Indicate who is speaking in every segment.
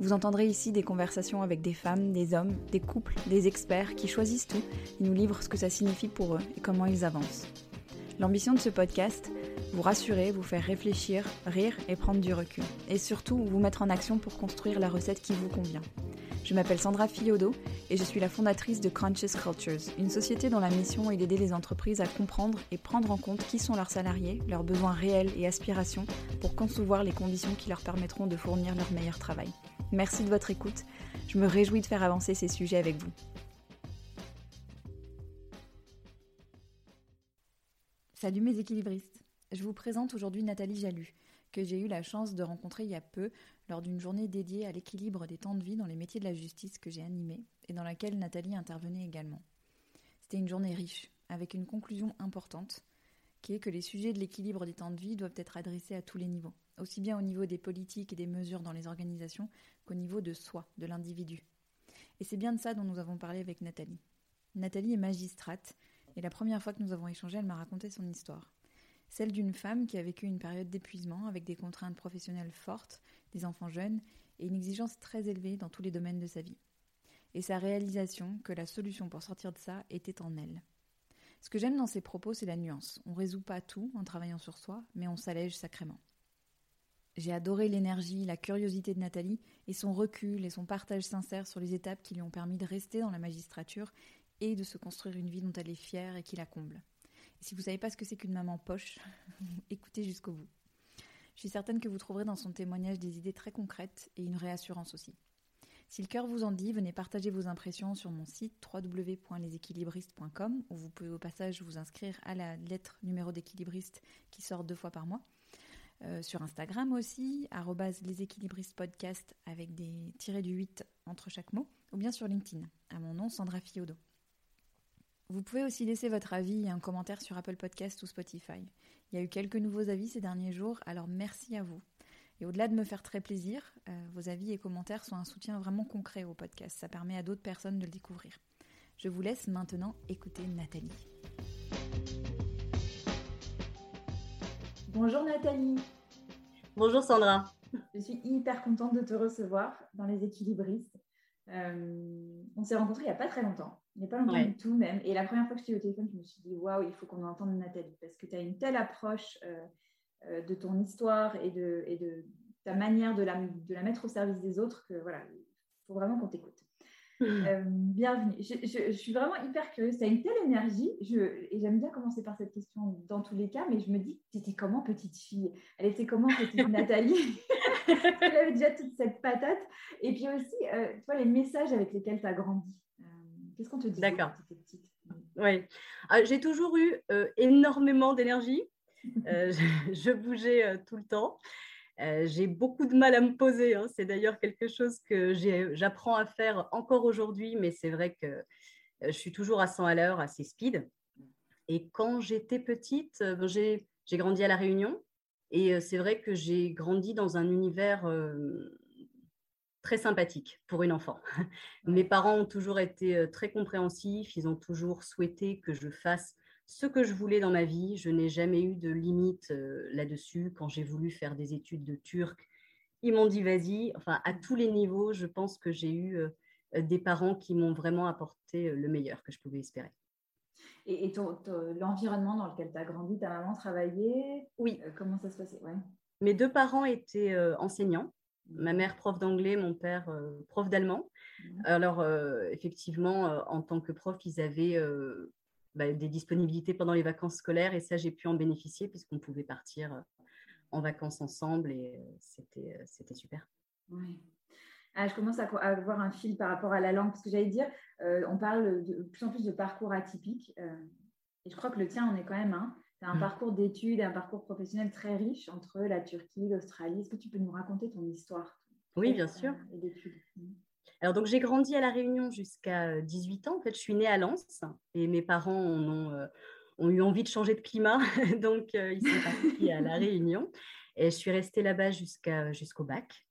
Speaker 1: vous entendrez ici des conversations avec des femmes, des hommes, des couples, des experts qui choisissent tout et nous livrent ce que ça signifie pour eux et comment ils avancent. L'ambition de ce podcast, vous rassurer, vous faire réfléchir, rire et prendre du recul. Et surtout, vous mettre en action pour construire la recette qui vous convient. Je m'appelle Sandra Fiodo et je suis la fondatrice de Conscious Cultures, une société dont la mission est d'aider les entreprises à comprendre et prendre en compte qui sont leurs salariés, leurs besoins réels et aspirations pour concevoir les conditions qui leur permettront de fournir leur meilleur travail. Merci de votre écoute. Je me réjouis de faire avancer ces sujets avec vous. Salut mes équilibristes. Je vous présente aujourd'hui Nathalie Jalu, que j'ai eu la chance de rencontrer il y a peu lors d'une journée dédiée à l'équilibre des temps de vie dans les métiers de la justice que j'ai animée et dans laquelle Nathalie intervenait également. C'était une journée riche, avec une conclusion importante, qui est que les sujets de l'équilibre des temps de vie doivent être adressés à tous les niveaux aussi bien au niveau des politiques et des mesures dans les organisations qu'au niveau de soi, de l'individu. Et c'est bien de ça dont nous avons parlé avec Nathalie. Nathalie est magistrate, et la première fois que nous avons échangé, elle m'a raconté son histoire. Celle d'une femme qui a vécu une période d'épuisement avec des contraintes professionnelles fortes, des enfants jeunes et une exigence très élevée dans tous les domaines de sa vie. Et sa réalisation que la solution pour sortir de ça était en elle. Ce que j'aime dans ses propos, c'est la nuance. On résout pas tout en travaillant sur soi, mais on s'allège sacrément. J'ai adoré l'énergie, la curiosité de Nathalie et son recul et son partage sincère sur les étapes qui lui ont permis de rester dans la magistrature et de se construire une vie dont elle est fière et qui la comble. Si vous ne savez pas ce que c'est qu'une maman poche, écoutez jusqu'au bout. Je suis certaine que vous trouverez dans son témoignage des idées très concrètes et une réassurance aussi. Si le cœur vous en dit, venez partager vos impressions sur mon site www.leséquilibristes.com où vous pouvez au passage vous inscrire à la lettre numéro d'équilibriste qui sort deux fois par mois. Euh, sur Instagram aussi, les équilibristes podcast avec des tirés du 8 entre chaque mot, ou bien sur LinkedIn, à mon nom Sandra Fiodo. Vous pouvez aussi laisser votre avis et un commentaire sur Apple Podcast ou Spotify. Il y a eu quelques nouveaux avis ces derniers jours, alors merci à vous. Et au-delà de me faire très plaisir, euh, vos avis et commentaires sont un soutien vraiment concret au podcast. Ça permet à d'autres personnes de le découvrir. Je vous laisse maintenant écouter Nathalie. Bonjour Nathalie.
Speaker 2: Bonjour Sandra.
Speaker 1: Je suis hyper contente de te recevoir dans les équilibristes. Euh, on s'est rencontrés il n'y a pas très longtemps, il n'y a pas longtemps du tout même. Et la première fois que je t'ai au téléphone, je me suis dit waouh, il faut qu'on entende Nathalie parce que tu as une telle approche euh, euh, de ton histoire et de, et de ta manière de la, de la mettre au service des autres que voilà, il faut vraiment qu'on t'écoute. Euh, bienvenue. Je, suis vraiment hyper curieuse. Tu as une telle énergie. Je, et j'aime bien commencer par cette question dans tous les cas, mais je me dis, c'était comment petite fille? Elle était comment? Petite Nathalie? Elle avait déjà toute cette patate. Et puis aussi, euh, tu vois, les messages avec lesquels tu as grandi. Euh, qu'est-ce qu'on te dit
Speaker 2: D'accord. Oui. Ah, j'ai toujours eu énormément d'énergie. je, bougeais tout le temps. Euh, j'ai beaucoup de mal à me poser. Hein. C'est d'ailleurs quelque chose que j'apprends à faire encore aujourd'hui, mais c'est vrai que euh, je suis toujours à 100 à l'heure, assez speed. Et quand j'étais petite, euh, j'ai grandi à La Réunion. Et c'est vrai que j'ai grandi dans un univers très sympathique pour une enfant. Mes parents ont toujours été très compréhensifs. Ils ont toujours souhaité que je fasse ce que je voulais dans ma vie. Je n'ai jamais eu de limite euh, là-dessus. Quand j'ai voulu faire des études de turc, ils m'ont dit vas-y. Enfin, à tous les niveaux, je pense que j'ai eu euh, des parents qui m'ont vraiment apporté euh, le meilleur que je pouvais espérer.
Speaker 1: Et, l'environnement dans lequel tu as grandi, ta maman travaillait
Speaker 2: Oui.
Speaker 1: comment ça se passait?
Speaker 2: Mes deux parents étaient enseignants. Ma mère prof d'anglais, mon père prof d'allemand. Mmh. Alors, effectivement, en tant que prof, ils avaient bah, des disponibilités pendant les vacances scolaires et ça, j'ai pu en bénéficier puisqu'on pouvait partir euh, en vacances ensemble et euh, c'était, euh, c'était super.
Speaker 1: Oui. Ah, je commence à avoir un fil par rapport à la langue parce que j'allais dire, on parle de, plus en plus de parcours atypiques et je crois que le tien en est quand même un. Tu as un mmh. parcours d'études et un parcours professionnel très riche entre la Turquie, l'Australie. Est-ce que tu peux nous raconter ton histoire
Speaker 2: Oui, bien sûr.
Speaker 1: Et d'études.
Speaker 2: Alors, donc, j'ai grandi à La Réunion jusqu'à 18 ans. En fait, je suis née à Lens et mes parents en ont, ont eu envie de changer de climat, donc ils sont partis à La Réunion. Et je suis restée là-bas jusqu'au bac.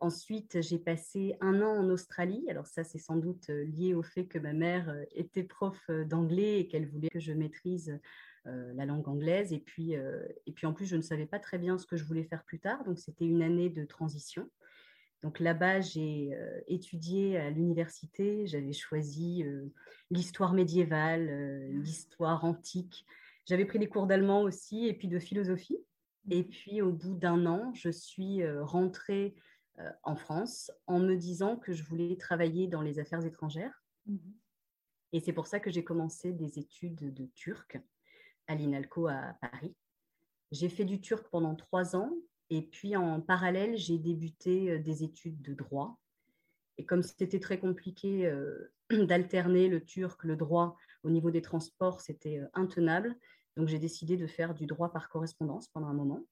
Speaker 2: ensuite, j'ai passé un an en Australie. Alors ça, c'est sans doute lié au fait que ma mère était prof d'anglais et qu'elle voulait que je maîtrise la langue anglaise. Et puis, et puis en plus, je ne savais pas très bien ce que je voulais faire plus tard. Donc c'était une année de transition. Donc là-bas, j'ai étudié à l'université, j'avais choisi l'histoire médiévale, mmh. l'histoire antique. J'avais pris des cours d'allemand aussi et puis de philosophie. Et mmh. puis au bout d'un an, je suis rentrée en France en me disant que je voulais travailler dans les affaires étrangères. Mmh et c'est pour ça que j'ai commencé des études de turc à l'INALCO à Paris. J'ai fait du turc pendant trois ans et puis en parallèle, j'ai débuté des études de droit. Et comme c'était très compliqué d'alterner le turc, le droit au niveau des transports, c'était intenable. Donc j'ai décidé de faire du droit par correspondance pendant un moment.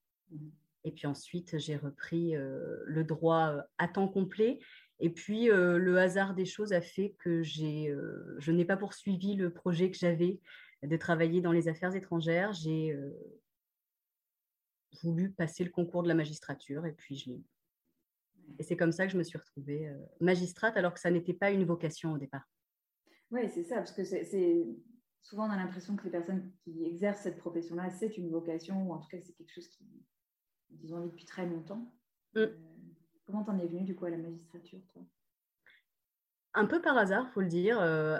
Speaker 2: Et puis ensuite, j'ai repris le droit à temps complet. Et puis, le hasard des choses a fait que je n'ai pas poursuivi le projet que j'avais de travailler dans les affaires étrangères. J'ai voulu passer le concours de la magistrature et puis je l'ai eu. Et c'est comme ça que je me suis retrouvée euh, magistrate alors que ça n'était pas une vocation au départ.
Speaker 1: Oui, c'est ça, parce que c'est souvent on a l'impression que les personnes qui exercent cette profession-là, c'est une vocation ou en tout cas c'est quelque chose qu'ils ont envie depuis très longtemps. Mm. Euh, comment t'en es venue du coup à la magistrature, toi?
Speaker 2: Un peu par hasard, faut le dire. Euh,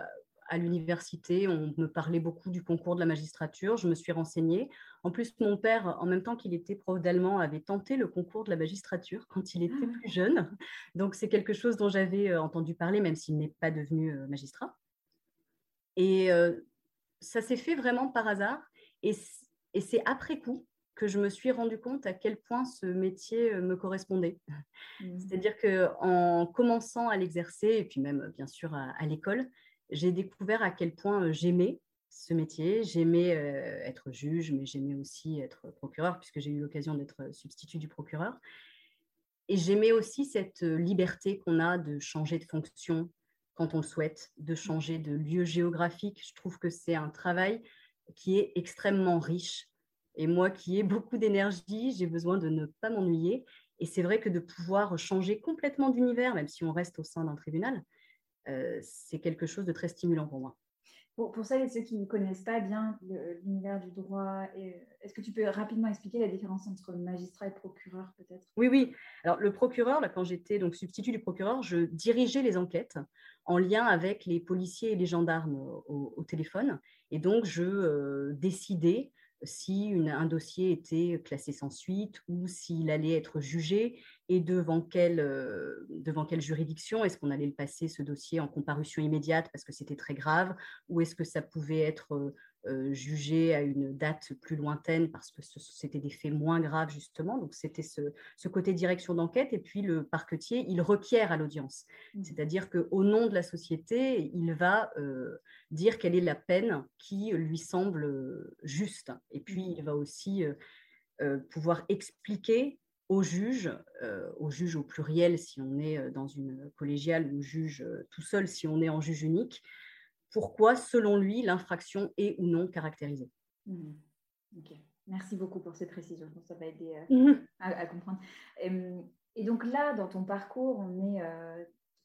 Speaker 2: à l'université, on me parlait beaucoup du concours de la magistrature, je me suis renseignée. En plus, mon père, en même temps qu'il était prof d'allemand, avait tenté le concours de la magistrature quand il était ah plus jeune. Donc, c'est quelque chose dont j'avais euh, entendu parler, même s'il n'est pas devenu euh, magistrat. Et euh, ça s'est fait vraiment par hasard. Et, c'est après coup que je me suis rendu compte à quel point ce métier me correspondait. Mmh. C'est-à-dire qu'en commençant à l'exercer, et puis même bien sûr à l'école, j'ai découvert à quel point j'aimais ce métier. J'aimais être juge, mais j'aimais aussi être procureur, puisque j'ai eu l'occasion d'être substitut du procureur. Et j'aimais aussi cette liberté qu'on a de changer de fonction quand on le souhaite, de changer de lieu géographique. Je trouve que c'est un travail qui est extrêmement riche. Et moi qui ai beaucoup d'énergie, j'ai besoin de ne pas m'ennuyer. Et c'est vrai que de pouvoir changer complètement d'univers, même si on reste au sein d'un tribunal, euh, c'est quelque chose de très stimulant pour moi.
Speaker 1: Pour, pour celles et ceux qui ne connaissent pas bien l'univers du droit, euh, est-ce que tu peux rapidement expliquer la différence entre magistrat et procureur peut-être?
Speaker 2: Oui, oui. Alors le procureur, là, quand j'étais donc substitut du procureur, je dirigeais les enquêtes en lien avec les policiers et les gendarmes au, téléphone. Et donc je euh, décidais si un dossier était classé sans suite ou s'il allait être jugé et devant quelle, euh, devant quelle juridiction? Est-ce qu'on allait le passer, ce dossier, en comparution immédiate parce que c'était très grave? Ou est-ce que ça pouvait être euh, euh, jugé à une date plus lointaine parce que c'était des faits moins graves, justement? Donc, c'était ce, ce, côté direction d'enquête. Et puis, le parquetier, il requiert à l'audience. Mmh. C'est-à-dire qu'au nom de la société, il va dire quelle est la peine qui lui semble juste. Et puis, mmh. il va aussi pouvoir expliquer au juge, euh, au juge au pluriel si on est euh, dans une collégiale ou juge euh, tout seul si on est en juge unique, pourquoi, selon lui, l'infraction est ou non caractérisée?
Speaker 1: Mmh. Merci beaucoup pour ces précisions, ça va aider mmh. à, comprendre. Et, donc là, dans ton parcours, on est,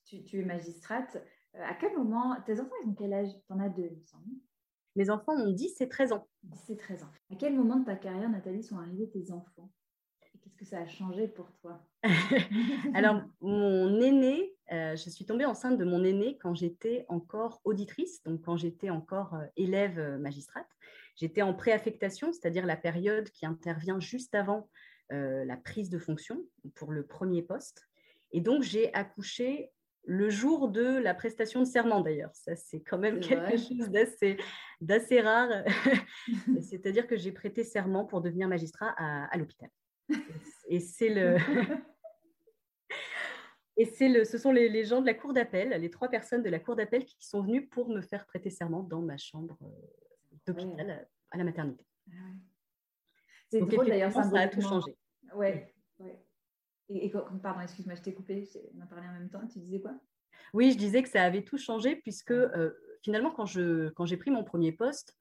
Speaker 1: tu, es magistrate. À quel moment, tes enfants, ils ont quel âge? Tu en as deux, il me semble.
Speaker 2: Mes enfants ont 10 et 13 ans.
Speaker 1: 10 et 13 ans. À quel moment de ta carrière, Nathalie, sont arrivés tes enfants? Que ça a changé pour toi?
Speaker 2: Alors, mon aîné, euh, je suis tombée enceinte de mon aîné quand j'étais encore auditrice, donc quand j'étais encore euh, élève euh, magistrate. J'étais en préaffectation, c'est-à-dire la période qui intervient juste avant la prise de fonction pour le premier poste. Et donc, j'ai accouché le jour de la prestation de serment d'ailleurs. Ça, c'est quand même quelque chose d'assez rare. C'est-à-dire que j'ai prêté serment pour devenir magistrat à l'hôpital. Et c'est le. Et c'est le, ce sont les, gens de la cour d'appel, les trois personnes de la cour d'appel qui sont venues pour me faire prêter serment dans ma chambre euh, d'hôpital à la maternité. Ah
Speaker 1: c'est drôle d'ailleurs, ça a tout changé. Ouais, ouais. Et, pardon, excuse-moi, je t'ai coupé, on a parlé en même temps. Tu disais quoi?
Speaker 2: Oui, je disais que ça avait tout changé puisque euh, finalement, quand, je, quand j'ai pris mon premier poste,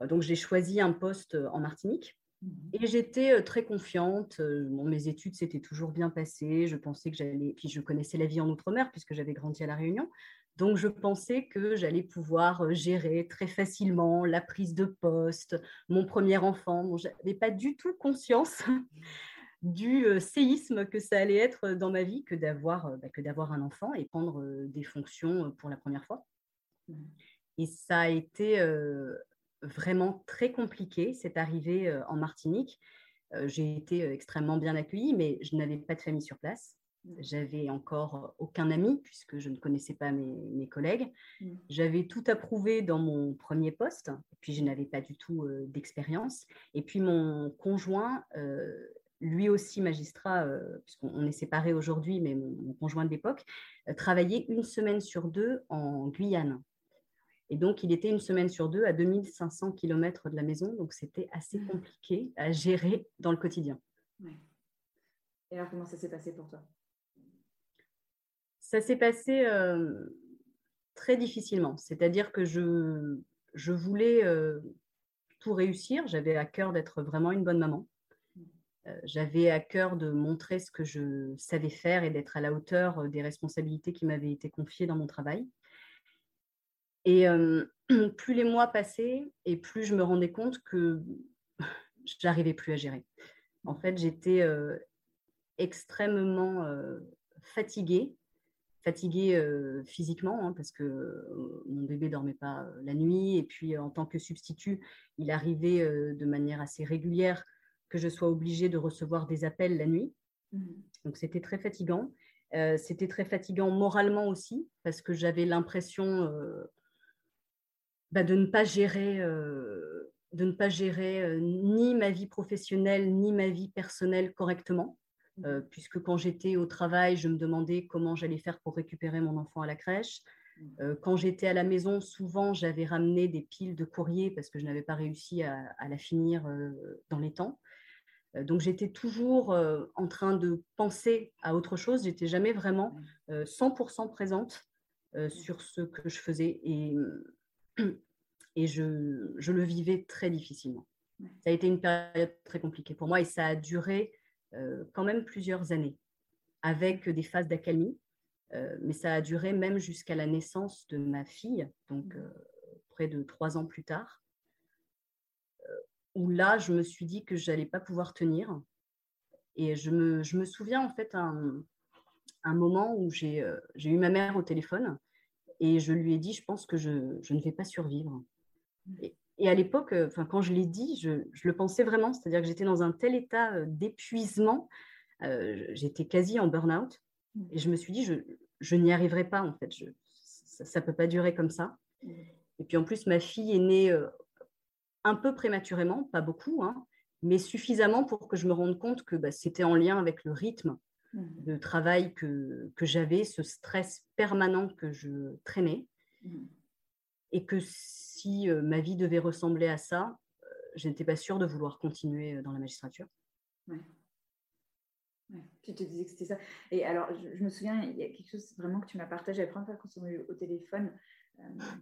Speaker 2: Donc, j'ai choisi un poste en Martinique. Mmh et j'étais très confiante. mes études s'étaient toujours bien passées. Je pensais que j'allais. Puis je connaissais la vie en Outre-mer puisque j'avais grandi à La Réunion. Donc, je pensais que j'allais pouvoir gérer très facilement la prise de poste, mon premier enfant. je n'avais pas du tout conscience du séisme que ça allait être dans ma vie que d'avoir bah, que d'avoir un enfant et prendre des fonctions pour la première fois. Mmh. Et ça a été vraiment très compliqué, cette arrivée en Martinique. J'ai été extrêmement bien accueillie, mais je n'avais pas de famille sur place. Mmh. J'avais encore aucun ami puisque je ne connaissais pas mes, collègues. Mmh. J'avais tout approuvé dans mon premier poste, et puis je n'avais pas du tout d'expérience. Et puis mon conjoint, lui aussi magistrat, puisqu'on est séparés aujourd'hui, mais mon, mon conjoint de l'époque, travaillait une semaine sur deux en Guyane. Et donc, il était une semaine sur deux à 2500 km de la maison. Donc, c'était assez mmh. compliqué à gérer dans le quotidien.
Speaker 1: Et alors, comment ça s'est passé pour toi?
Speaker 2: Ça s'est passé euh, très difficilement. C'est-à-dire que je, je voulais euh, tout réussir. J'avais à cœur d'être vraiment une bonne maman. Mmh. Euh, j'avais à cœur de montrer ce que je savais faire et d'être à la hauteur des responsabilités qui m'avaient été confiées dans mon travail. Et plus les mois passaient et plus je me rendais compte que je n'arrivais plus à gérer. En fait, j'étais extrêmement fatiguée, fatiguée physiquement, hein, parce que mon bébé ne dormait pas la nuit. Et puis, en tant que substitut, il arrivait de manière assez régulière que je sois obligée de recevoir des appels la nuit. Mmh Donc, c'était très fatigant. c'était très fatigant moralement aussi, parce que j'avais l'impression bah, de ne pas gérer, euh, de ne pas gérer euh, ni ma vie professionnelle ni ma vie personnelle correctement. Mmh. Euh, puisque quand j'étais au travail, je me demandais comment j'allais faire pour récupérer mon enfant à la crèche. Mmh. quand j'étais à la maison, souvent j'avais ramené des piles de courrier parce que je n'avais pas réussi à, la finir dans les temps. donc j'étais toujours en train de penser à autre chose. J'étais jamais vraiment 100% présente mmh. sur ce que je faisais. Et et je, je, le vivais très difficilement. Ça a été une période très compliquée pour moi et ça a duré euh, quand même plusieurs années avec des phases d'accalmie, euh, mais ça a duré même jusqu'à la naissance de ma fille, donc euh, près de trois ans plus tard, où là, je me suis dit que je n'allais pas pouvoir tenir. Et je me, je me souviens en fait un, un moment où j'ai eu ma mère au téléphone et je lui ai dit, je pense que je, ne vais pas survivre. Et, à l'époque, euh, enfin, quand je l'ai dit, je, le pensais vraiment, c'est-à-dire que j'étais dans un tel état euh, d'épuisement, euh, j'étais quasi en burn-out, et je me suis dit, je, n'y arriverai pas en fait, ça ne peut pas durer comme ça. Et puis en plus, ma fille est née un peu prématurément, pas beaucoup, hein, mais suffisamment pour que je me rende compte que bah, c'était en lien avec le rythme Mmh. De travail que, que j'avais, ce stress permanent que je traînais. Mmh. Et que si euh, ma vie devait ressembler à ça, euh, je n'étais pas sûre de vouloir continuer euh, dans la magistrature.
Speaker 1: Ouais. Tu te disais que c'était ça. Et alors, je, me souviens, il y a quelque chose vraiment que tu m'as partagé la première fois qu'on s'est eu au téléphone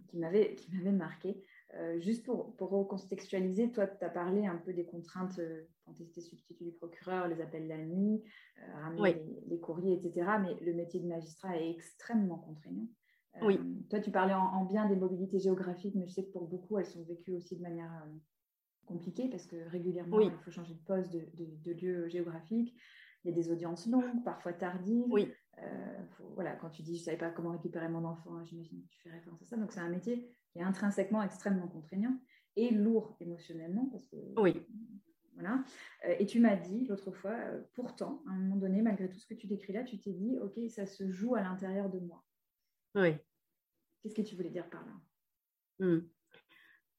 Speaker 1: qui m'avait marqué. Euh, juste pour, pour recontextualiser, toi, tu as parlé un peu des contraintes euh, quand tu étais substitut du procureur, les appels la nuit, euh, ramener les, courriers, etc. Mais le métier de magistrat est extrêmement contraignant. oui. Toi, tu parlais en, bien des mobilités géographiques, mais je sais que pour beaucoup, elles sont vécues aussi de manière compliquée parce que régulièrement, il faut changer de poste, de, de, lieu géographique. Il y a des audiences longues, parfois tardives.
Speaker 2: Oui.
Speaker 1: Voilà, quand tu dis je ne savais pas comment récupérer mon enfant, j'imagine que tu fais référence à ça. Donc, c'est un métier qui est intrinsèquement extrêmement contraignant et lourd émotionnellement. Parce que,
Speaker 2: oui.
Speaker 1: Voilà. Euh, et tu m'as dit l'autre fois, euh, pourtant, à un moment donné, malgré tout ce que tu décris là, tu t'es dit, OK, ça se joue à l'intérieur de moi.
Speaker 2: Oui.
Speaker 1: Qu'est-ce que tu voulais dire par là?
Speaker 2: Hmm.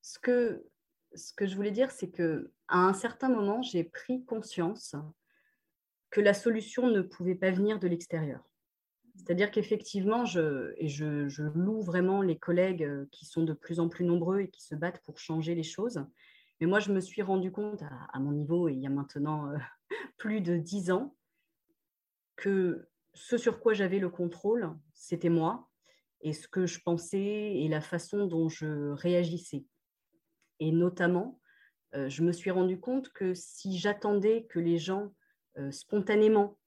Speaker 2: ce, que, ce que je voulais dire, c'est que à un certain moment, j'ai pris conscience que la solution ne pouvait pas venir de l'extérieur. C'est-à-dire qu'effectivement, je, et je, loue vraiment les collègues euh, qui sont de plus en plus nombreux et qui se battent pour changer les choses. Mais moi, je me suis rendu compte à, mon niveau, il y a maintenant euh, plus de dix ans, que ce sur quoi j'avais le contrôle, c'était moi, et ce que je pensais et la façon dont je réagissais. Et notamment, je me suis rendu compte que si j'attendais que les gens spontanément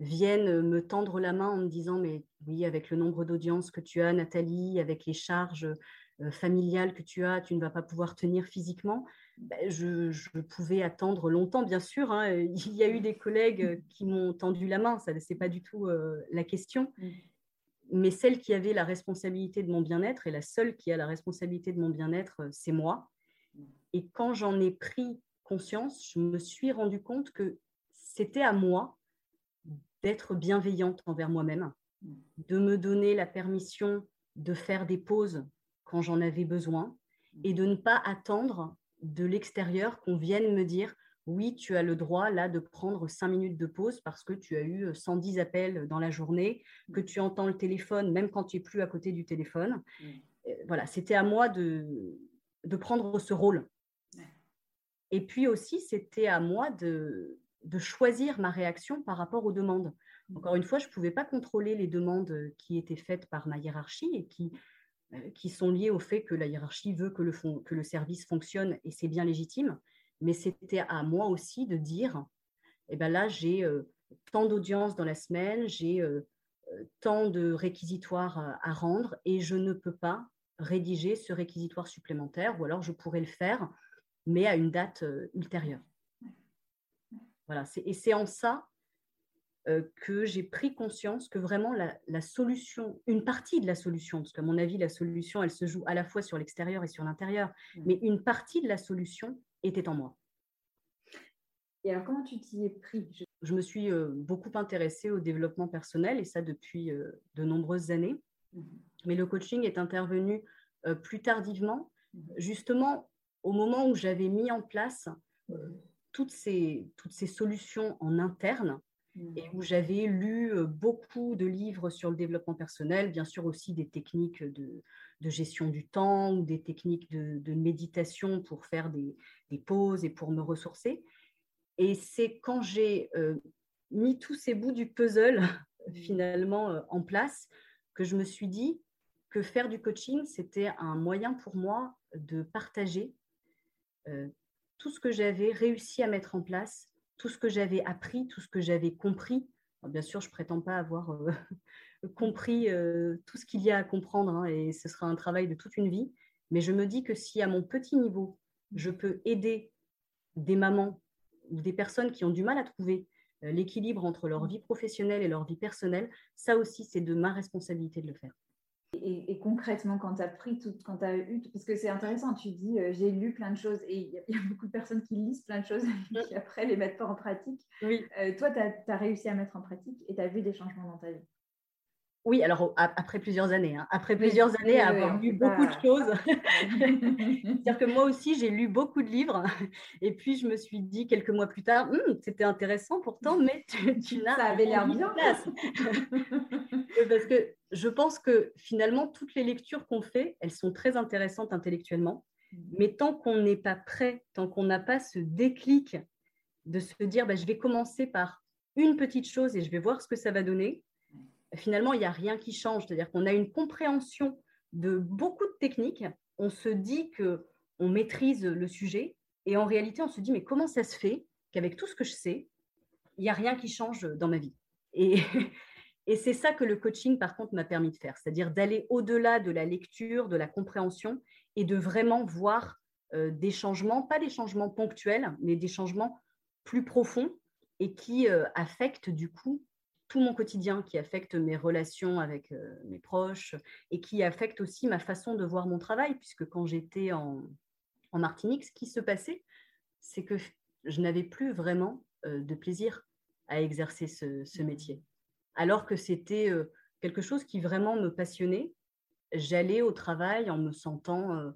Speaker 2: viennent me tendre la main en me disant mais oui avec le nombre d'audiences que tu as Nathalie avec les charges familiales que tu as tu ne vas pas pouvoir tenir physiquement ben, je, pouvais attendre longtemps bien sûr hein. il y a eu des collègues qui m'ont tendu la main ça c'est pas du tout la question mmh. mais celle qui avait la responsabilité de mon bien-être et la seule qui a la responsabilité de mon bien-être c'est moi mmh. et quand j'en ai pris conscience je me suis rendu compte que c'était à moi d'être bienveillante envers moi-même, de me donner la permission de faire des pauses quand j'en avais besoin et de ne pas attendre de l'extérieur qu'on vienne me dire oui, tu as le droit là de prendre cinq minutes de pause parce que tu as eu 110 appels dans la journée, que tu entends le téléphone même quand tu es plus à côté du téléphone. Euh, voilà, c'était à moi de, de prendre ce rôle. Et puis aussi, c'était à moi de, de choisir ma réaction par rapport aux demandes. Encore une fois, je ne pouvais pas contrôler les demandes qui étaient faites par ma hiérarchie et qui, euh, qui sont liées au fait que la hiérarchie veut que le, que le service fonctionne et c'est bien légitime. Mais c'était à moi aussi de dire, eh ben là, j'ai euh, tant d'audiences dans la semaine, j'ai euh, tant de réquisitoires à rendre et je ne peux pas rédiger ce réquisitoire supplémentaire ou alors je pourrais le faire, mais à une date ultérieure. Voilà, et c'est en ça euh, que j'ai pris conscience que vraiment la, solution, une partie de la solution, parce qu'à mon avis, la solution, elle se joue à la fois sur l'extérieur et sur l'intérieur, mmh. mais une partie de la solution était en moi.
Speaker 1: Et alors, comment tu t'y es pris?
Speaker 2: Je me suis euh, beaucoup intéressée au développement personnel, et ça depuis euh, de nombreuses années. Mmh. Mais le coaching est intervenu plus tardivement, mmh. justement au moment où j'avais mis en place toutes ces, toutes ces solutions en interne et où j'avais lu beaucoup de livres sur le développement personnel, bien sûr aussi des techniques de, gestion du temps ou des techniques de, méditation pour faire des, pauses et pour me ressourcer. Et c'est quand j'ai mis tous ces bouts du puzzle finalement en place que je me suis dit que faire du coaching, c'était un moyen pour moi de partager tout ce que j'avais réussi à mettre en place, tout ce que j'avais appris, tout ce que j'avais compris. bien sûr, je ne prétends pas avoir euh, compris euh, tout ce qu'il y a à comprendre, hein, et ce sera un travail de toute une vie. Mais je me dis que si à mon petit niveau, je peux aider des mamans ou des personnes qui ont du mal à trouver euh, l'équilibre entre leur vie professionnelle et leur vie personnelle, ça aussi, c'est de ma responsabilité de le faire.
Speaker 1: Et, concrètement, quand tu as pris tout, quand tu as eu, parce que c'est intéressant, tu dis euh, j'ai lu plein de choses et il y, a beaucoup de personnes qui lisent plein de choses et qui après les mettent pas en pratique. Oui. Euh, toi, tu as, réussi à mettre en pratique et tu as vu des changements dans ta vie?
Speaker 2: Oui, alors après plusieurs années, hein. après plusieurs années à avoir lu beaucoup de choses. C'est-à-dire que moi aussi, j'ai lu beaucoup de livres et puis je me suis dit quelques mois plus tard, «Hum, c'était intéressant pourtant, mais tu, n'as
Speaker 1: Ça avait l'air bien. Place.
Speaker 2: Parce que je pense que finalement, toutes les lectures qu'on fait, elles sont très intéressantes intellectuellement, mmh. mais tant qu'on n'est pas prêt, tant qu'on n'a pas ce déclic de se dire, bah, je vais commencer par une petite chose et je vais voir ce que ça va donner finalement, il n'y a rien qui change. C'est-à-dire qu'on a une compréhension de beaucoup de techniques. On se dit qu'on maîtrise le sujet. Et en réalité, on se dit, mais comment ça se fait qu'avec tout ce que je sais, il n'y a rien qui change dans ma vie? Et, et c'est ça que le coaching, par contre, m'a permis de faire. C'est-à-dire d'aller au-delà de la lecture, de la compréhension et de vraiment voir euh, des changements, pas des changements ponctuels, mais des changements plus profonds et qui euh, affectent du coup tout mon quotidien, qui affecte mes relations avec euh, mes proches et qui affecte aussi ma façon de voir mon travail, puisque quand j'étais en, Martinique, ce qui se passait, c'est que je n'avais plus vraiment euh, de plaisir à exercer ce, métier. Alors que c'était euh, quelque chose qui vraiment me passionnait. J'allais au travail en me sentant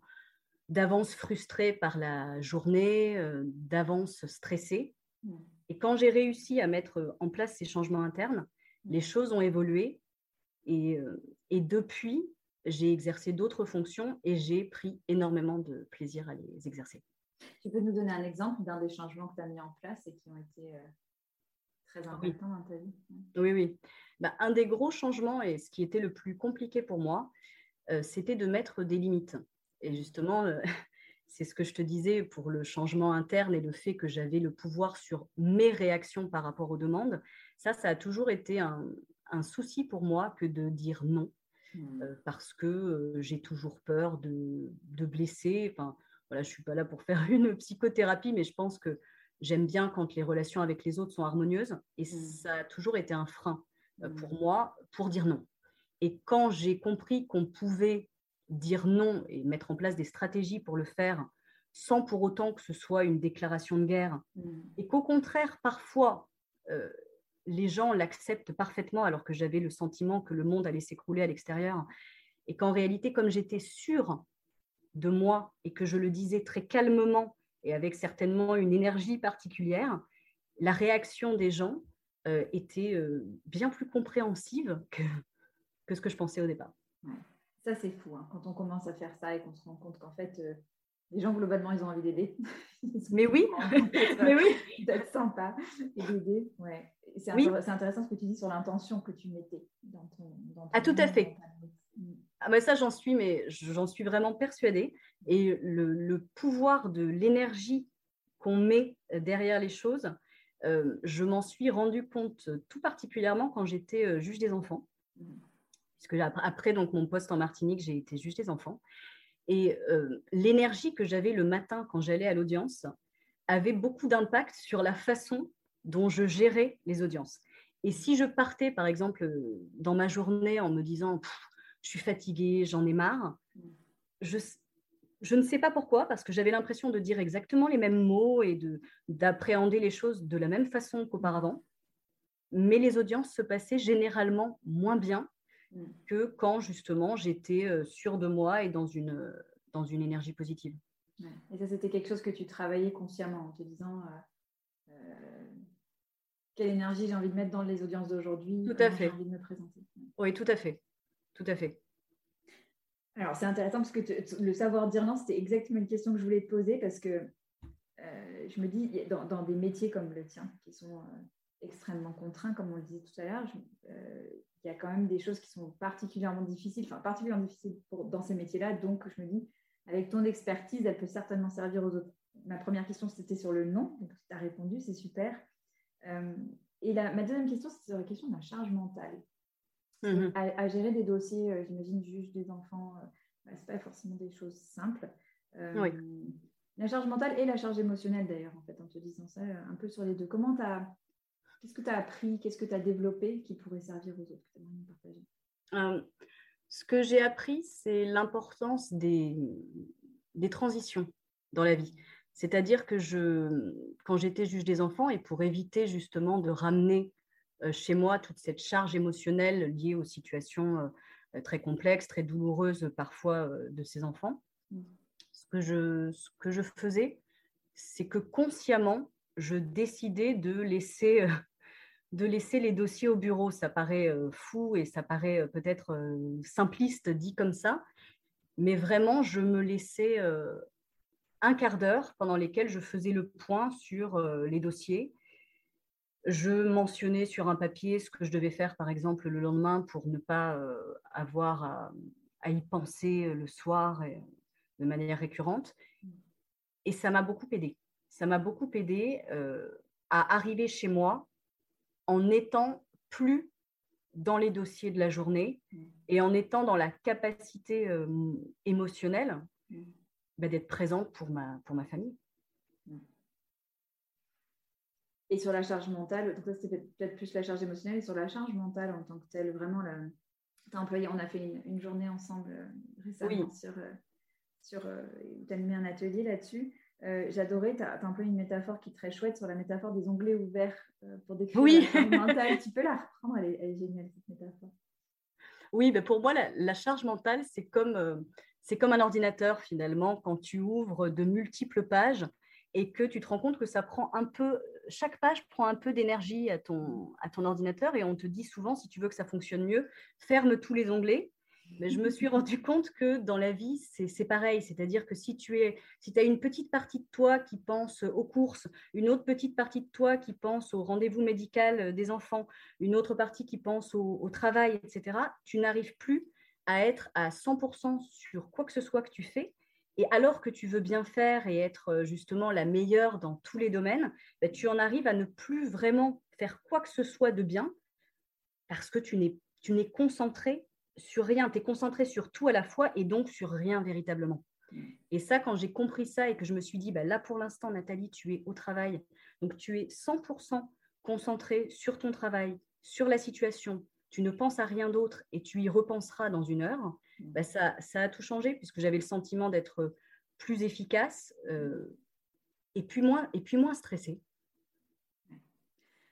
Speaker 2: d'avance frustrée par la journée, d'avance stressée. Mmh. Et quand j'ai réussi à mettre en place ces changements internes, les choses ont évolué. Et, euh, et depuis, j'ai exercé d'autres fonctions et j'ai pris énormément de plaisir à les exercer.
Speaker 1: Tu peux nous donner un exemple d'un des changements que tu as mis en place et qui ont été euh, très importants dans ta vie?
Speaker 2: Oui, oui. Bah, un des gros changements et ce qui était le plus compliqué pour moi, euh, c'était de mettre des limites. Et justement, c'est ce que je te disais pour le changement interne et le fait que j'avais le pouvoir sur mes réactions par rapport aux demandes. Ça, ça a toujours été un, souci pour moi que de dire non, mmh. euh, parce que euh, j'ai toujours peur de, blesser. Enfin, voilà, je ne suis pas là pour faire une psychothérapie, mais je pense que j'aime bien quand les relations avec les autres sont harmonieuses. Et mmh. ça a toujours été un frein euh, pour mmh. moi pour dire non. Et quand j'ai compris qu'on pouvait dire non et mettre en place des stratégies pour le faire sans pour autant que ce soit une déclaration de guerre, mmh. et qu'au contraire, parfois, euh, les gens l'acceptent parfaitement alors que j'avais le sentiment que le monde allait s'écrouler à l'extérieur, et qu'en réalité, comme j'étais sûre de moi et que je le disais très calmement et avec certainement une énergie particulière, la réaction des gens euh, était euh, bien plus compréhensive que, que ce que je pensais au départ.
Speaker 1: Ça, c'est fou, hein, quand on commence à faire ça et qu'on se rend compte qu'en fait, euh, les gens, globalement, ils ont envie d'aider.
Speaker 2: Mais oui, mais oui.
Speaker 1: D'être sympa et d'aider. Ouais. C'est intéressant ce que tu dis sur l'intention que tu mettais dans ton. Dans
Speaker 2: ah, tout à fait. Mm. Ah bah ça, j'en suis, mais j'en suis vraiment persuadée. Et le, le pouvoir de l'énergie qu'on met derrière les choses, euh, je m'en suis rendu compte tout particulièrement quand j'étais euh, juge des enfants. Puisque après donc, mon poste en Martinique, j'ai été juge des enfants. Et euh, l'énergie que j'avais le matin quand j'allais à l'audience avait beaucoup d'impact sur la façon dont je gérais les audiences. Et si je partais, par exemple, dans ma journée en me disant je suis fatiguée, j'en ai marre, je, je ne sais pas pourquoi, parce que j'avais l'impression de dire exactement les mêmes mots et d'appréhender les choses de la même façon qu'auparavant. Mais les audiences se passaient généralement moins bien. Que quand justement j'étais euh, sûre de moi et dans une, euh, dans une énergie positive.
Speaker 1: Et ça, c'était quelque chose que tu travaillais consciemment en te disant euh, quelle énergie j'ai envie de mettre dans les audiences d'aujourd'hui,
Speaker 2: tout à fait.
Speaker 1: envie de me présenter.
Speaker 2: Oui, tout à fait, tout à fait.
Speaker 1: Alors c'est intéressant parce que le savoir dire non, c'était exactement une question que je voulais te poser parce que je me dis dans, dans, des métiers comme le tien qui sont extrêmement contraints, comme on le disait tout à l'heure, il y a quand même des choses qui sont particulièrement difficiles, enfin particulièrement difficiles pour, dans ces métiers-là. Donc, je me dis, avec ton expertise, elle peut certainement servir aux autres. Ma première question, c'était sur le nom. Donc, tu as répondu, c'est super. Euh, et la, ma deuxième question, c'était sur la question de la charge mentale. Mm-hmm. à, gérer des dossiers, euh, j'imagine, juge des enfants, euh, bah, ce n'est pas forcément des choses simples. Oui. La charge mentale et la charge émotionnelle, d'ailleurs, en fait, en te disant ça, un peu sur les deux. Comment tu as Qu'est-ce que tu as appris? Qu'est-ce que tu as développé qui pourrait servir aux autres
Speaker 2: euh, Ce que j'ai appris, c'est l'importance des, des transitions dans la vie. C'est-à-dire que je, quand j'étais juge des enfants, et pour éviter justement de ramener euh, chez moi toute cette charge émotionnelle liée aux situations euh, très complexes, très douloureuses parfois de ces enfants, mmh. ce, que je, ce que je faisais, c'est que consciemment, je décidais de laisser de laisser les dossiers au bureau. Ça paraît euh, fou et ça paraît euh, peut-être euh, simpliste dit comme ça, mais vraiment, je me laissais un quart d'heure pendant lesquels je faisais le point sur les dossiers. Je mentionnais sur un papier ce que je devais faire, par exemple, le lendemain pour ne pas avoir à, y penser le soir de manière récurrente. Et ça m'a beaucoup aidé. Ça m'a beaucoup aidé à arriver chez moi en étant plus dans les dossiers de la journée et en étant dans la capacité euh, émotionnelle bah, d'être présente pour ma, pour ma famille.
Speaker 1: Et sur la charge mentale, donc ça c'était peut-être plus la charge émotionnelle, et sur la charge mentale en tant que telle, vraiment, la, employé, on a fait une, journée ensemble euh, récemment sur, euh, sur tu as mis un atelier là-dessus. Euh, j'adorais, tu as, un peu une métaphore qui est très chouette sur la métaphore des onglets ouverts euh, pour décrire
Speaker 2: oui.
Speaker 1: la charge mentale. tu peux la reprendre, elle est, géniale cette métaphore.
Speaker 2: Oui, mais pour moi, la, charge mentale, c'est comme, euh, c'est comme un ordinateur finalement, quand tu ouvres de multiples pages et que tu te rends compte que ça prend un peu, chaque page prend un peu d'énergie à ton, à ton ordinateur et on te dit souvent, si tu veux que ça fonctionne mieux, ferme tous les onglets mais je me suis rendu compte que dans la vie, c'est pareil. C'est-à-dire que si tu es, si as une petite partie de toi qui pense aux courses, une autre petite partie de toi qui pense au rendez-vous médical des enfants, une autre partie qui pense au, travail, etc., tu n'arrives plus à être à 100% sur quoi que ce soit que tu fais. Et alors que tu veux bien faire et être justement la meilleure dans tous les domaines, bah, tu en arrives à ne plus vraiment faire quoi que ce soit de bien parce que tu n'es, tu n'es concentré sur rien, tu es concentré sur tout à la fois et donc sur rien véritablement. Et ça, quand j'ai compris ça et que je me suis dit, bah, là pour l'instant, Nathalie, tu es au travail, donc tu es 100% concentré sur ton travail, sur la situation, tu ne penses à rien d'autre et tu y repenseras dans une heure, bah, ça, ça, a tout changé puisque j'avais le sentiment d'être plus efficace euh, et, puis moins, et puis moins stressée.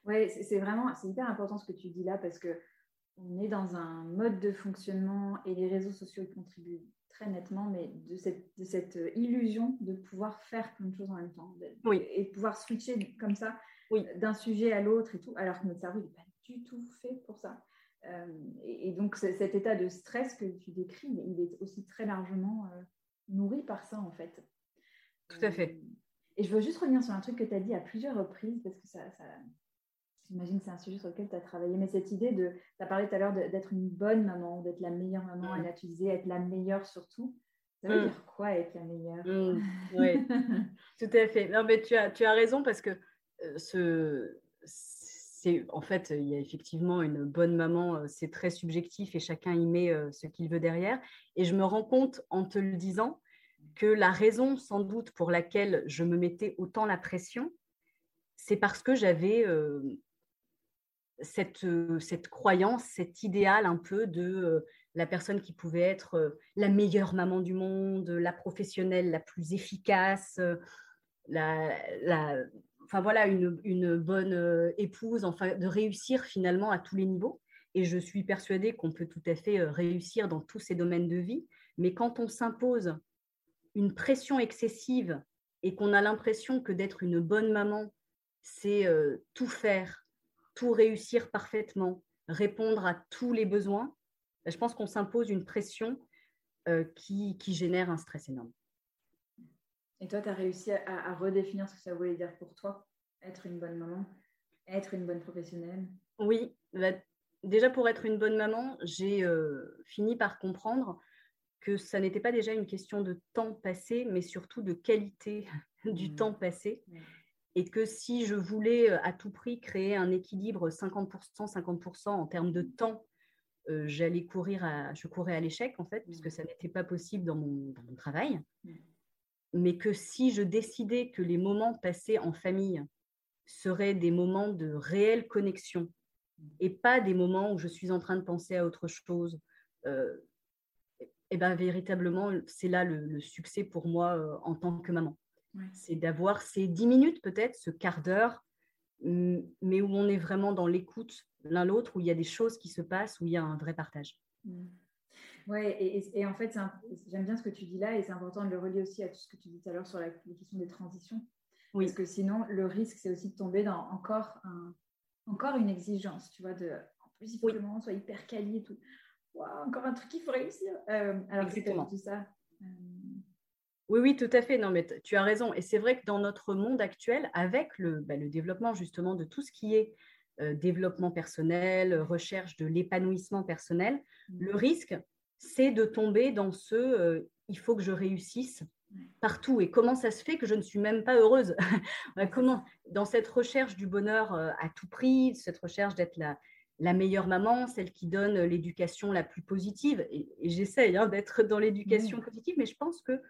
Speaker 1: Oui, c'est vraiment, c'est hyper important ce que tu dis là parce que on est dans un mode de fonctionnement et les réseaux sociaux contribuent très nettement, mais de cette, de cette illusion de pouvoir faire plein de choses en même temps
Speaker 2: oui.
Speaker 1: et pouvoir switcher comme ça oui. d'un sujet à l'autre et tout, alors que notre cerveau n'est pas du tout fait pour ça. Euh, et, donc cet état de stress que tu décris, il est aussi très largement euh, nourri par ça en fait.
Speaker 2: Tout à fait.
Speaker 1: Euh, et je veux juste revenir sur un truc que tu as dit à plusieurs reprises, parce que ça, ça j'imagine que c'est un sujet sur lequel tu as travaillé, mais cette idée de, tu as parlé tout à l'heure d'être une bonne maman, d'être la meilleure maman, et là tu disais être la meilleure surtout. Ça veut mm. dire quoi être la meilleure
Speaker 2: mm. Oui, tout à fait. Non, mais tu as, tu as raison parce que ce, en fait, il y a effectivement une bonne maman, euh, c'est très subjectif et chacun y met euh, ce qu'il veut derrière. Et je me rends compte en te le disant que la raison sans doute pour laquelle je me mettais autant la pression, c'est parce que j'avais euh, cette, cette croyance, cet idéal un peu de la personne qui pouvait être la meilleure maman du monde, la professionnelle la plus efficace, la, la enfin voilà, une, bonne euh, épouse, enfin de réussir finalement à tous les niveaux. Et je suis persuadée qu'on peut tout à fait euh, réussir dans tous ces domaines de vie. Mais quand on s'impose une pression excessive et qu'on a l'impression que d'être une bonne maman, c'est euh, tout faire, tout réussir parfaitement, répondre à tous les besoins, je pense qu'on s'impose une pression qui, génère un stress énorme.
Speaker 1: Et toi, tu as réussi à, redéfinir ce que ça voulait dire pour toi, être une bonne maman, être une bonne professionnelle?
Speaker 2: Oui, bah, déjà pour être une bonne maman, j'ai euh, fini par comprendre que ça n'était pas déjà une question de temps passé, mais surtout de qualité du mmh. temps passé. Et que si je voulais euh, à tout prix créer un équilibre 50%, 50% en termes de temps, euh, j'allais courir à, je courais à l'échec en fait, puisque mmh. ça n'était pas possible dans mon, dans mon travail. Mmh mais que si je décidais que les moments passés en famille seraient des moments de réelle connexion et pas des moments où je suis en train de penser à autre chose, euh, et ben véritablement, c'est là le, succès pour moi euh, en tant que maman. C'est d'avoir ces dix minutes peut-être, ce quart d'heure, mais où on est vraiment dans l'écoute l'un l'autre, où il y a des choses qui se passent, où il y a un vrai partage.
Speaker 1: Mmh. Oui, et, en fait, j'aime bien ce que tu dis là, et c'est important de le relier aussi à tout ce que tu dis tout à l'heure sur la, les questions des transitions. Oui. Parce que sinon, le risque, c'est aussi de tomber dans encore, un, encore une exigence, tu vois, de, en plus, il faut que le moment soit hyper quali et tout. encore un truc qu'il faut réussir. Euh, alors c'est tout ça. Euh,
Speaker 2: oui, oui, tout à fait. Non, mais tu as raison. Et c'est vrai que dans notre monde actuel, avec le, bah, le développement justement de tout ce qui est euh, développement personnel, recherche de l'épanouissement personnel, mmh. le risque, c'est de tomber dans ce euh, il faut que je réussisse partout. Et comment ça se fait que je ne suis même pas heureuse? Comment Dans cette recherche du bonheur euh, à tout prix, cette recherche d'être la, la meilleure maman, celle qui donne l'éducation la plus positive, et, j'essaye hein, d'être dans l'éducation positive, mais je pense que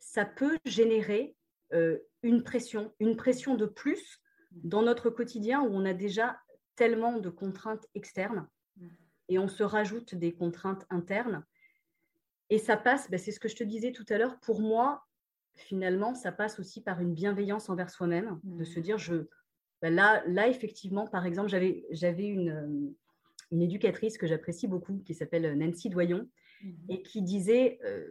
Speaker 2: ça peut générer euh, une pression, une pression de plus dans notre quotidien où on a déjà tellement de contraintes externes et on se rajoute des contraintes internes. Et ça passe, ben, c'est ce que je te disais tout à l'heure, pour moi, finalement, ça passe aussi par une bienveillance envers soi-même, de se mmh. dire, je, ben là, là, effectivement, par exemple, j'avais, j'avais une, une éducatrice que j'apprécie beaucoup, qui s'appelle Nancy Doyon, mmh. et qui disait, euh,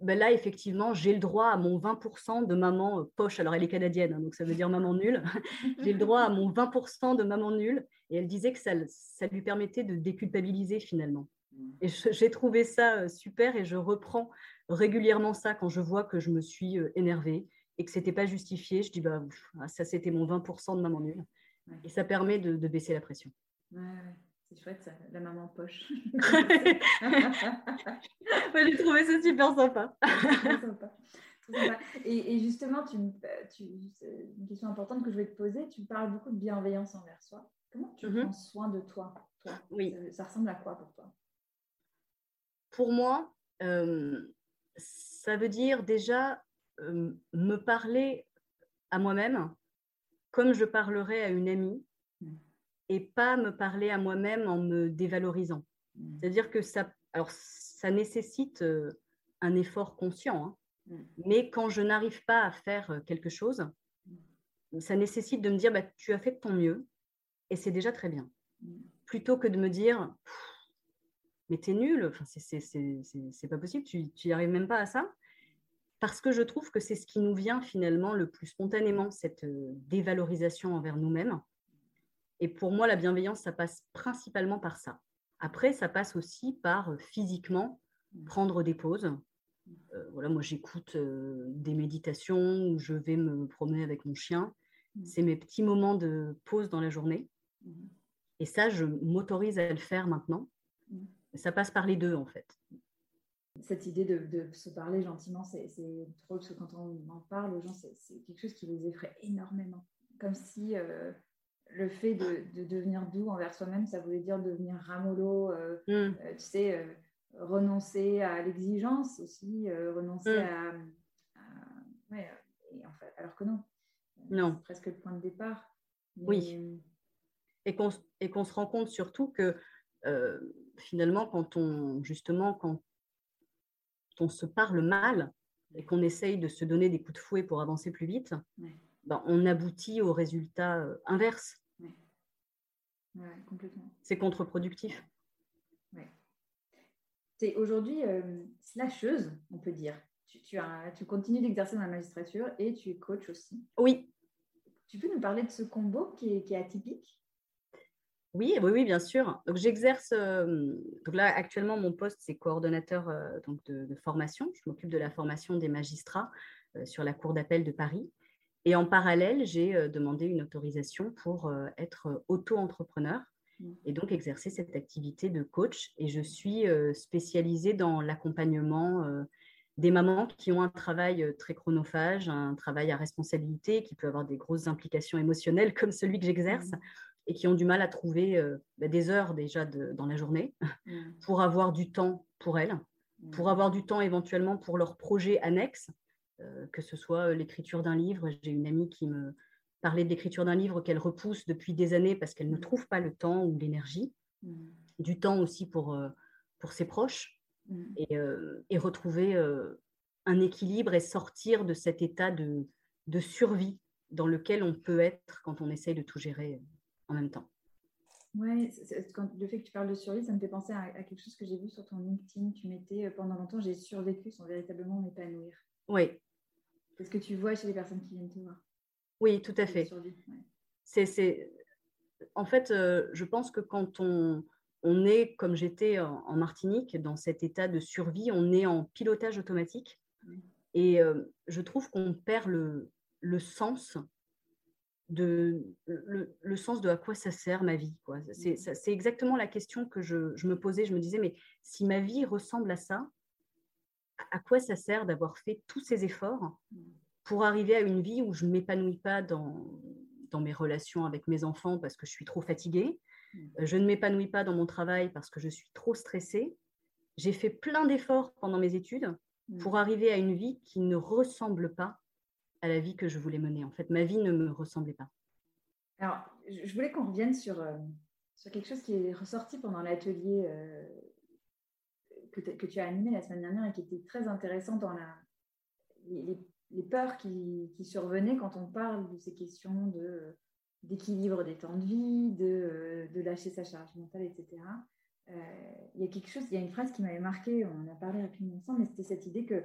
Speaker 2: ben là, effectivement, j'ai le droit à mon 20% de maman euh, poche. Alors, elle est canadienne, hein, donc ça veut dire maman nulle. j'ai le droit à mon 20% de maman nulle. Et elle disait que ça, ça lui permettait de déculpabiliser finalement. Et j'ai trouvé ça euh, super et je reprends régulièrement ça quand je vois que je me suis euh, énervée et que ce n'était pas justifié. Je dis, bah, ah, ça c'était mon 20% de maman nulle. Et ça permet de, baisser la pression.
Speaker 1: C'est chouette, ça, la maman poche.
Speaker 2: J'ai trouvé ça super sympa.
Speaker 1: Et, justement, tu, tu, une question importante que je vais te poser, tu parles beaucoup de bienveillance envers soi. Comment tu mhm. prends soin de toi,
Speaker 2: Oui.
Speaker 1: Ça, ressemble à quoi pour toi?
Speaker 2: Pour moi, euh, ça veut dire déjà euh, me parler à moi-même comme je parlerais à une amie. Et pas me parler à moi-même en me dévalorisant. Mm. C'est-à-dire que ça, alors, ça nécessite euh, un effort conscient, hein. mm. mais quand je n'arrive pas à faire quelque chose, ça nécessite de me dire bah, tu as fait de ton mieux et c'est déjà très bien. Plutôt que de me dire mais t'es nul, enfin, c'est pas possible, tu n'y arrives même pas à ça. Parce que je trouve que c'est ce qui nous vient finalement le plus spontanément, cette euh, dévalorisation envers nous-mêmes. Et pour moi, la bienveillance, ça passe principalement par ça. Après, ça passe aussi par euh, physiquement prendre des pauses. Euh, voilà, moi, j'écoute des méditations où je vais me promener avec mon chien. C'est mes petits moments de pause dans la journée. Et ça, je m'autorise à le faire maintenant ça passe par les deux, en fait.
Speaker 1: Cette idée de, se parler gentiment, c'est drôle parce que quand on en parle aux gens, c'est quelque chose qui les effraie énormément. Comme si euh, le fait de, devenir doux envers soi-même, ça voulait dire devenir ramolo, euh, mm. euh, tu sais, renoncer à l'exigence aussi, renoncer mm. à, ouais, et en fait, alors que non.
Speaker 2: Non.
Speaker 1: C'est presque le point de départ.
Speaker 2: Oui. Et qu'on se rend compte surtout que finalement, quand on, justement, quand on se parle mal et qu'on essaye de se donner des coups de fouet pour avancer plus vite, ben, on aboutit au résultat euh, inverse. C'est contre-productif.
Speaker 1: C'est aujourd'hui euh, slasheuse, on peut dire. Tu, tu, as, tu continues d'exercer dans la magistrature et tu es coach aussi.
Speaker 2: Oui.
Speaker 1: Tu peux nous parler de ce combo qui est atypique?
Speaker 2: Oui, oui, oui, bien sûr. Donc, j'exerce. donc là, actuellement, mon poste, c'est coordonnateur donc de, formation. Je m'occupe de la formation des magistrats sur la Cour d'appel de Paris. Et en parallèle, j'ai demandé une autorisation pour être auto-entrepreneur mmh. et donc exercer cette activité de coach. Et je suis spécialisée dans l'accompagnement des mamans qui ont un travail très chronophage, un travail à responsabilité qui peut avoir des grosses implications émotionnelles comme celui que j'exerce. Mmh et qui ont du mal à trouver euh, bah, des heures déjà dans la journée mmh. pour avoir du temps pour elles, pour avoir du temps éventuellement pour leurs projets annexes, euh, que ce soit euh, l'écriture d'un livre. J'ai une amie qui me parlait de l'écriture d'un livre qu'elle repousse depuis des années parce qu'elle ne mmh. trouve pas le temps ou l'énergie, du temps aussi pour, pour ses proches, et, et, retrouver un équilibre et sortir de cet état de, de survie dans lequel on peut être quand on essaye de tout gérer en même temps.
Speaker 1: Oui, le fait que tu parles de survie, ça me fait penser à, quelque chose que j'ai vu sur ton LinkedIn. Tu mettais euh, pendant longtemps, j'ai survécu sans véritablement m'épanouir.
Speaker 2: Oui.
Speaker 1: C'est ce que tu vois chez les personnes qui viennent te voir.
Speaker 2: Oui, tout à fait. C'est, En fait, euh, je pense que quand on, on est, comme j'étais en, Martinique, dans cet état de survie, on est en pilotage automatique. Et euh, je trouve qu'on perd le, le sens de le, sens de à quoi ça sert ma vie. Mmh. C'est exactement la question que je, me posais. Je me disais, mais si ma vie ressemble à ça, à quoi ça sert d'avoir fait tous ces efforts pour arriver à une vie où je ne m'épanouis pas dans, dans mes relations avec mes enfants parce que je suis trop fatiguée, mmh. je ne m'épanouis pas dans mon travail parce que je suis trop stressée. J'ai fait plein d'efforts pendant mes études pour arriver à une vie qui ne ressemble pas à la vie que je voulais mener. En fait, ma vie ne me ressemblait pas.
Speaker 1: Alors, je voulais qu'on revienne sur, euh, sur quelque chose qui est ressorti pendant l'atelier euh, que, tu as animé la semaine dernière et qui était très intéressant dans la, les, peurs qui, qui, survenaient quand on parle de ces questions de, d'équilibre des temps de vie, de, de lâcher sa charge mentale, etc. Euh, il y a quelque chose, il y a une phrase qui m'avait marqué, on en a parlé rapidement ensemble, mais c'était cette idée que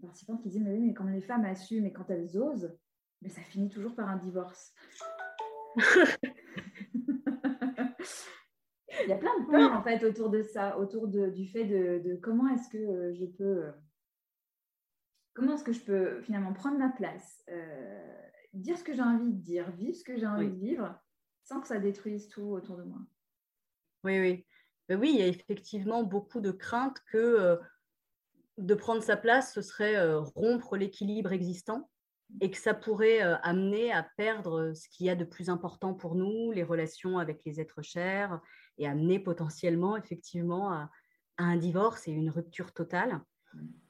Speaker 1: participante qui disait mais oui, mais quand les femmes assument et quand elles osent, mais ça finit toujours par un divorce. Il y a plein de peurs en fait autour de ça, autour de, du fait de, comment est-ce que euh, je peux, euh, comment est-ce que je peux finalement prendre ma place, euh, dire ce que j'ai envie de dire, vivre ce que j'ai envie de vivre, sans que ça détruise tout autour de moi.
Speaker 2: Oui, oui. oui, il y a effectivement beaucoup de craintes que de prendre sa place, ce serait rompre l'équilibre existant et que ça pourrait amener à perdre ce qu'il y a de plus important pour nous, les relations avec les êtres chers, et amener potentiellement effectivement à, un divorce et une rupture totale.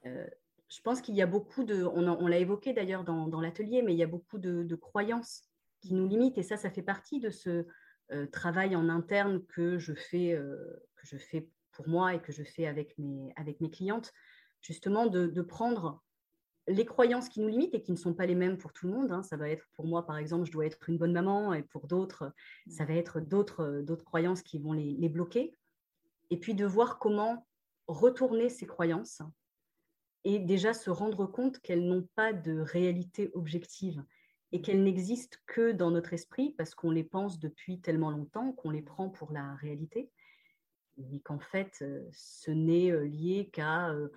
Speaker 2: je pense qu'il y a beaucoup de, on, l'a évoqué d'ailleurs dans, l'atelier, mais il y a beaucoup de, croyances qui nous limitent, et ça, ça fait partie de ce travail en interne que je fais, que je fais pour moi et que je fais avec mes clientes justement de, prendre les croyances qui nous limitent et qui ne sont pas les mêmes pour tout le monde. Hein. Ça va être pour moi, par exemple, je dois être une bonne maman, et pour d'autres, ça va être d'autres, d'autres croyances qui vont les, les, bloquer. Et puis de voir comment retourner ces croyances et déjà se rendre compte qu'elles n'ont pas de réalité objective et qu'elles n'existent que dans notre esprit parce qu'on les pense depuis tellement longtemps qu'on les prend pour la réalité et qu'en fait, euh, ce n'est euh, lié qu'à euh,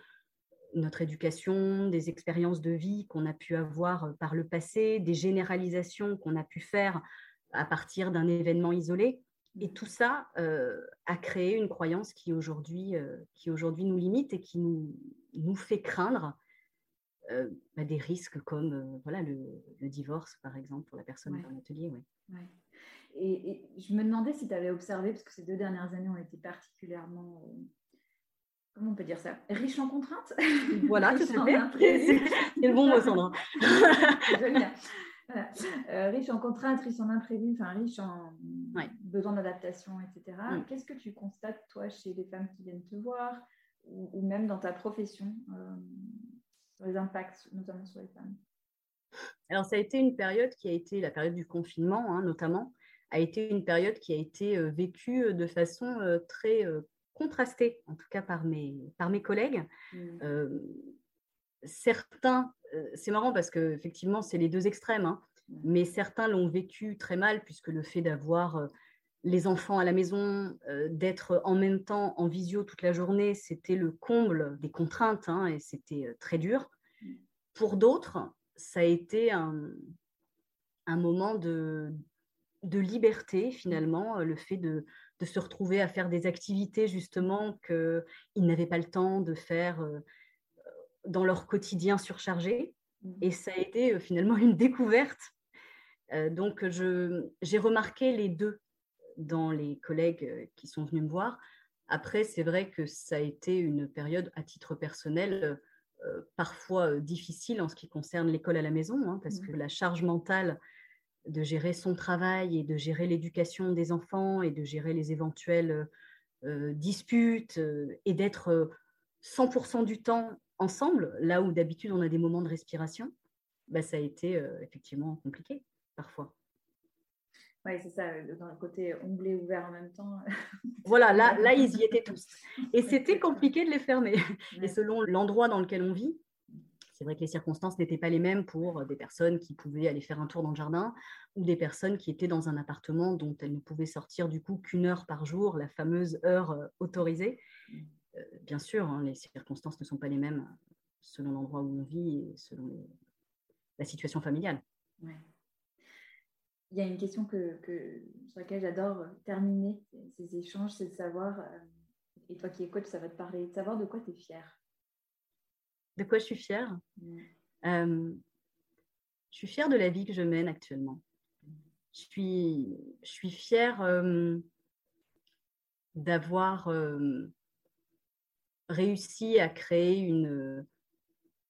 Speaker 2: notre éducation, des expériences de vie qu'on a pu avoir euh, par le passé, des généralisations qu'on a pu faire à partir d'un événement isolé. Et tout ça euh, a créé une croyance qui aujourd'hui, euh, qui aujourd'hui nous limite et qui nous, nous fait craindre bah, des risques comme voilà, le, divorce, par exemple, pour la personne ouais. dans l'atelier.
Speaker 1: Ouais. Et, et, je me demandais si tu avais observé, parce que ces deux dernières années ont été particulièrement comment on peut dire ça? Riche en contraintes?
Speaker 2: Voilà, tout à fait. C'est le bon mot, Sandra.
Speaker 1: Euh, riche en contraintes, riche en imprévus, enfin riche en besoin d'adaptation, etc. Mm. Qu'est-ce que tu constates, toi, chez les femmes qui viennent te voir ou, même dans ta profession euh, sur les impacts, notamment sur les femmes?
Speaker 2: Alors, ça a été une période qui a été la période du confinement, hein, notamment, a été une période qui a été euh, vécue de façon très contrasté, en tout cas par mes, par mes collègues. Mmh. Euh, certains, euh, c'est marrant parce que effectivement, c'est les deux extrêmes, hein, mmh. mais certains l'ont vécu très mal puisque le fait d'avoir euh, les enfants à la maison, d'être en même temps en visio toute la journée, c'était le comble des contraintes hein, et c'était très dur. Mmh. Pour d'autres, ça a été un, un moment de, de liberté finalement, le fait de, de se retrouver à faire des activités justement qu'ils n'avaient pas le temps de faire euh, dans leur quotidien surchargé. Mmh. Et ça a été euh, finalement une découverte. Euh, donc, j'ai remarqué les deux dans les collègues qui sont venus me voir. Après, c'est vrai que ça a été une période à titre personnel parfois difficile en ce qui concerne l'école à la maison, hein, parce mmh. que la charge mentale de gérer son travail et de gérer l'éducation des enfants et de gérer les éventuelles euh, disputes euh, et d'être 100% du temps ensemble, là où d'habitude on a des moments de respiration, bah, ça a été euh, effectivement compliqué parfois.
Speaker 1: Oui, c'est ça, dans le côté onglet ouvert en même temps.
Speaker 2: voilà, là, là, ils y étaient tous. Et c'était compliqué de les fermer. Et selon l'endroit dans lequel on vit, c'est vrai que les circonstances n'étaient pas les mêmes pour des personnes qui pouvaient aller faire un tour dans le jardin ou des personnes qui étaient dans un appartement dont elles ne pouvaient sortir du coup qu'une heure par jour, la fameuse heure euh, autorisée. Euh, bien sûr, hein, les circonstances ne sont pas les mêmes selon l'endroit où on vit et selon la situation familiale.
Speaker 1: Il y a une question que, sur laquelle j'adore terminer ces échanges, c'est de savoir, euh, et toi qui es coach, ça va te parler, de savoir de quoi tu es fière
Speaker 2: de quoi je suis fière? Euh, Je suis fière de la vie que je mène actuellement. Je suis, je suis fière euh, d'avoir euh, réussi à créer une,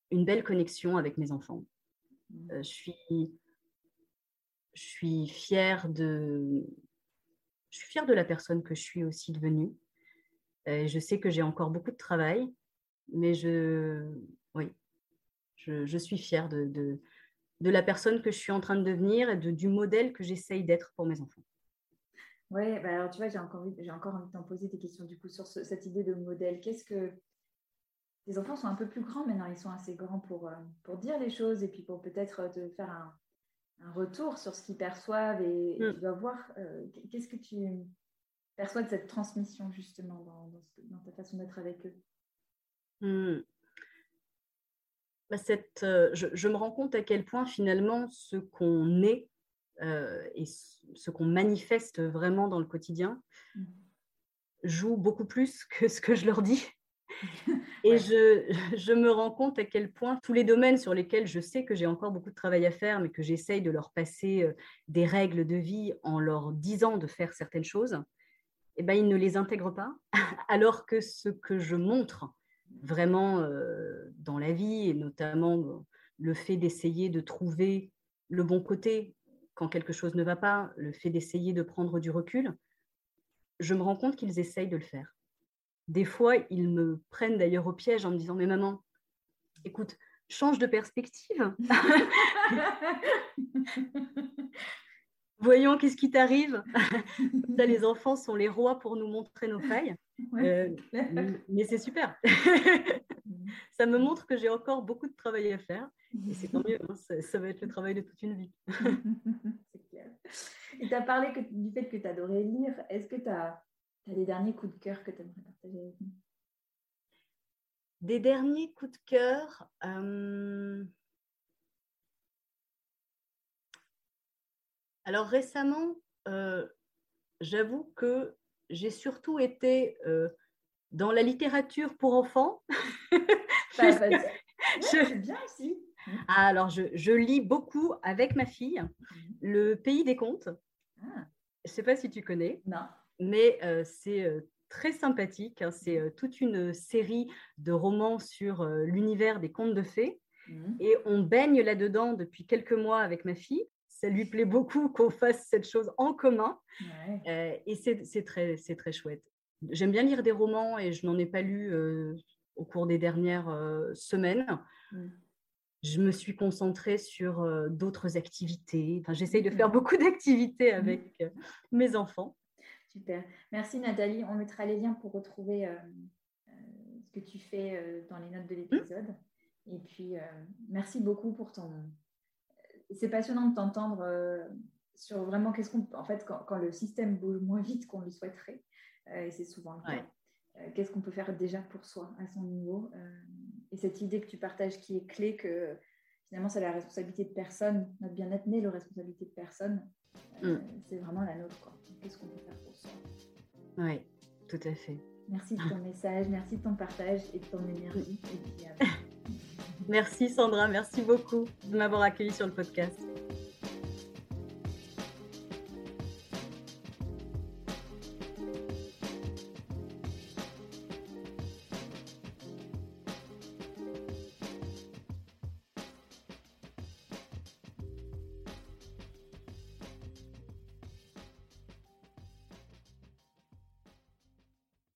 Speaker 2: une belle connexion avec mes enfants. je, suis, je suis fière de... Je suis fière de la personne que je suis aussi devenue. je sais que j'ai encore beaucoup de travail, mais je, oui, je, suis fière de, de, la personne que je suis en train de devenir et de, du modèle que j'essaye d'être pour mes enfants.
Speaker 1: Oui, bah alors tu vois, j'ai encore, j'ai encore envie de t'en poser des questions du coup sur cette idée de modèle. Qu'est-ce que. Les enfants sont un peu plus grands maintenant, ils sont assez grands pour, euh, pour dire les choses et puis pour peut-être te faire un, un retour sur ce qu'ils perçoivent et, mmh. tu dois voir euh, qu'est-ce que tu perçois de cette transmission justement dans, dans, ta façon d'être avec eux?
Speaker 2: Mmh. Bah, cette, euh, je, me rends compte à quel point finalement ce qu'on est euh, et ce qu'on manifeste vraiment dans le quotidien, mmh. jouent beaucoup plus que ce que je leur dis. Et je, je, me rends compte à quel point tous les domaines sur lesquels je sais que j'ai encore beaucoup de travail à faire, mais que j'essaye de leur passer euh, des règles de vie en leur disant de faire certaines choses, eh ben, ils ne les intègrent pas, alors que ce que je montre vraiment euh, la vie, et notamment le fait d'essayer de trouver le bon côté quand quelque chose ne va pas, le fait d'essayer de prendre du recul, je me rends compte qu'ils essayent de le faire. Des fois, ils me prennent d'ailleurs au piège en me disant, mais maman, écoute, change de perspective. Voyons qu'est-ce qui t'arrive? les enfants sont les rois pour nous montrer nos failles. Euh, mais c'est super. ça me montre que j'ai encore beaucoup de travail à faire. Et c'est tant mieux, hein, ça, va être le travail de toute une vie.
Speaker 1: c'est clair. Et tu as parlé que, du fait que tu adorais lire. Est-ce que tu as, des derniers coups de cœur que tu aimerais partager avec nous?
Speaker 2: Des derniers coups de cœur euh, Alors récemment, euh, j'avoue que j'ai surtout été euh, dans la littérature pour enfants.
Speaker 1: Bah, je... bien aussi.
Speaker 2: Ah, alors, je, lis beaucoup avec ma fille mhm. Le Pays des Contes. Ah. Je ne sais pas si tu connais.
Speaker 1: Non.
Speaker 2: Mais euh, c'est euh, très sympathique. Hein. C'est euh, toute une série de romans sur l'univers des contes de fées. Mhm. Et on baigne là-dedans depuis quelques mois avec ma fille. Ça lui plaît beaucoup qu'on fasse cette chose en commun. et c'est très, très chouette. J'aime bien lire des romans et je n'en ai pas lu au cours des dernières semaines. Mm je me suis concentrée sur euh, d'autres activités. Enfin, j'essaye de faire mmh. beaucoup d'activités mmh. avec euh, mes enfants.
Speaker 1: Super. Merci Nathalie. On mettra les liens pour retrouver euh, ce que tu fais dans les notes de mmh. l'épisode. Et puis, merci beaucoup pour ton... C'est passionnant de t'entendre sur vraiment qu'est-ce qu'on... En fait, quand, le système bouge moins vite qu'on le souhaiterait, et c'est souvent le cas, qu'est-ce qu'on peut faire déjà pour soi à son niveau et cette idée que tu partages qui est clé que finalement c'est la responsabilité de personne, notre bien-être n'est la responsabilité de personne, euh, mm. c'est vraiment la nôtre. Qu'est-ce qu'on peut faire pour soi
Speaker 2: Oui, tout à fait.
Speaker 1: Merci de ton message, merci de ton partage et de ton énergie.
Speaker 2: merci Sandra, merci beaucoup de m'avoir accueilli sur le podcast.